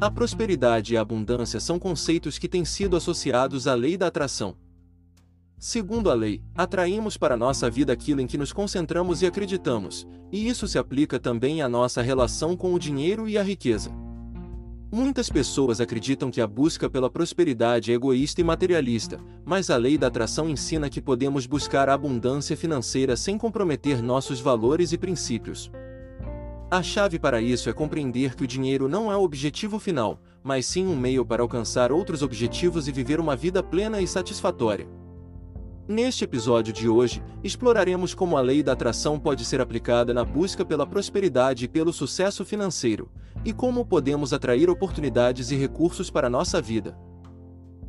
A prosperidade e a abundância são conceitos que têm sido associados à lei da atração. Segundo a lei, atraímos para nossa vida aquilo em que nos concentramos e acreditamos, e isso se aplica também à nossa relação com o dinheiro e a riqueza. Muitas pessoas acreditam que a busca pela prosperidade é egoísta e materialista, mas a lei da atração ensina que podemos buscar a abundância financeira sem comprometer nossos valores e princípios. A chave para isso é compreender que o dinheiro não é o objetivo final, mas sim um meio para alcançar outros objetivos e viver uma vida plena e satisfatória. Neste episódio de hoje, exploraremos como a lei da atração pode ser aplicada na busca pela prosperidade e pelo sucesso financeiro, e como podemos atrair oportunidades e recursos para nossa vida.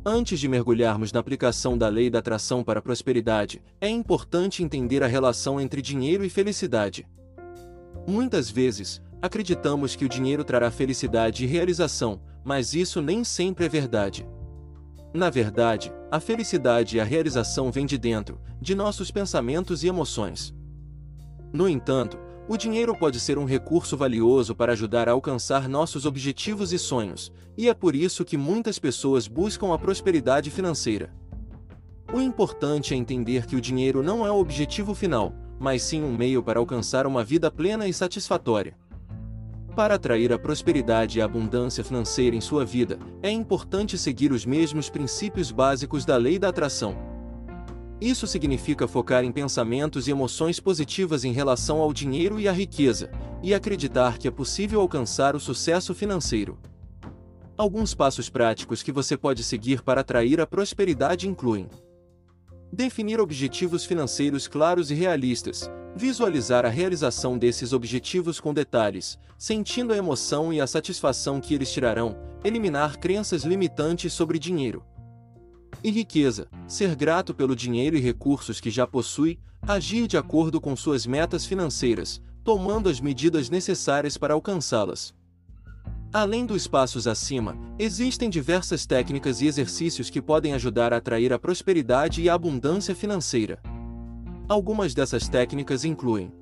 Antes de mergulharmos na aplicação da lei da atração para a prosperidade, é importante entender a relação entre dinheiro e felicidade. Muitas vezes, acreditamos que o dinheiro trará felicidade e realização, mas isso nem sempre é verdade. Na verdade, a felicidade e a realização vêm de dentro, de nossos pensamentos e emoções. No entanto, o dinheiro pode ser um recurso valioso para ajudar a alcançar nossos objetivos e sonhos, e é por isso que muitas pessoas buscam a prosperidade financeira. O importante é entender que o dinheiro não é o objetivo final, mas sim um meio para alcançar uma vida plena e satisfatória. Para atrair a prosperidade e a abundância financeira em sua vida, é importante seguir os mesmos princípios básicos da lei da atração. Isso significa focar em pensamentos e emoções positivas em relação ao dinheiro e à riqueza, e acreditar que é possível alcançar o sucesso financeiro. Alguns passos práticos que você pode seguir para atrair a prosperidade incluem Definir objetivos financeiros claros e realistas. Visualizar a realização desses objetivos com detalhes, sentindo a emoção e a satisfação que eles tirarão. Eliminar crenças limitantes sobre dinheiro. E riqueza. Ser grato pelo dinheiro e recursos que já possui. Agir de acordo com suas metas financeiras, tomando as medidas necessárias para alcançá-las. Além dos passos acima, existem diversas técnicas e exercícios que podem ajudar a atrair a prosperidade e a abundância financeira. Algumas dessas técnicas incluem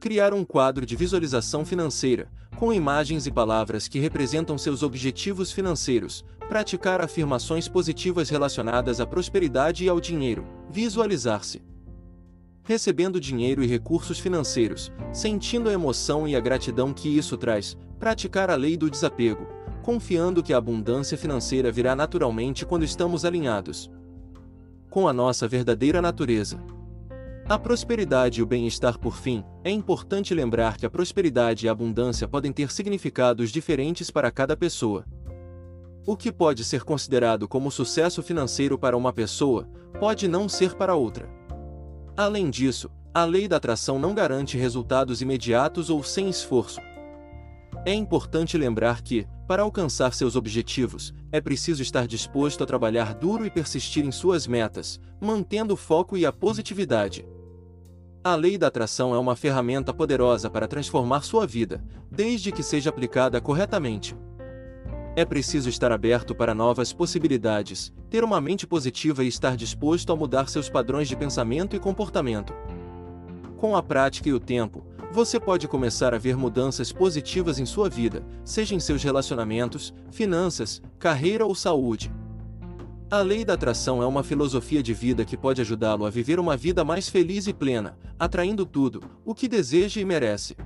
criar um quadro de visualização financeira, com imagens e palavras que representam seus objetivos financeiros, praticar afirmações positivas relacionadas à prosperidade e ao dinheiro, visualizar-se recebendo dinheiro e recursos financeiros, sentindo a emoção e a gratidão que isso traz, praticar a lei do desapego, confiando que a abundância financeira virá naturalmente quando estamos alinhados com a nossa verdadeira natureza. A prosperidade e o bem-estar por fim, é importante lembrar que a prosperidade e a abundância podem ter significados diferentes para cada pessoa. O que pode ser considerado como sucesso financeiro para uma pessoa, pode não ser para outra. Além disso, a lei da atração não garante resultados imediatos ou sem esforço, é importante lembrar que, para alcançar seus objetivos, é preciso estar disposto a trabalhar duro e persistir em suas metas, mantendo o foco e a positividade. A lei da atração é uma ferramenta poderosa para transformar sua vida, desde que seja aplicada corretamente. É preciso estar aberto para novas possibilidades, ter uma mente positiva e estar disposto a mudar seus padrões de pensamento e comportamento. Com a prática e o tempo, você pode começar a ver mudanças positivas em sua vida, seja em seus relacionamentos, finanças, carreira ou saúde. A lei da atração é uma filosofia de vida que pode ajudá-lo a viver uma vida mais feliz e plena, atraindo tudo o que deseja e merece.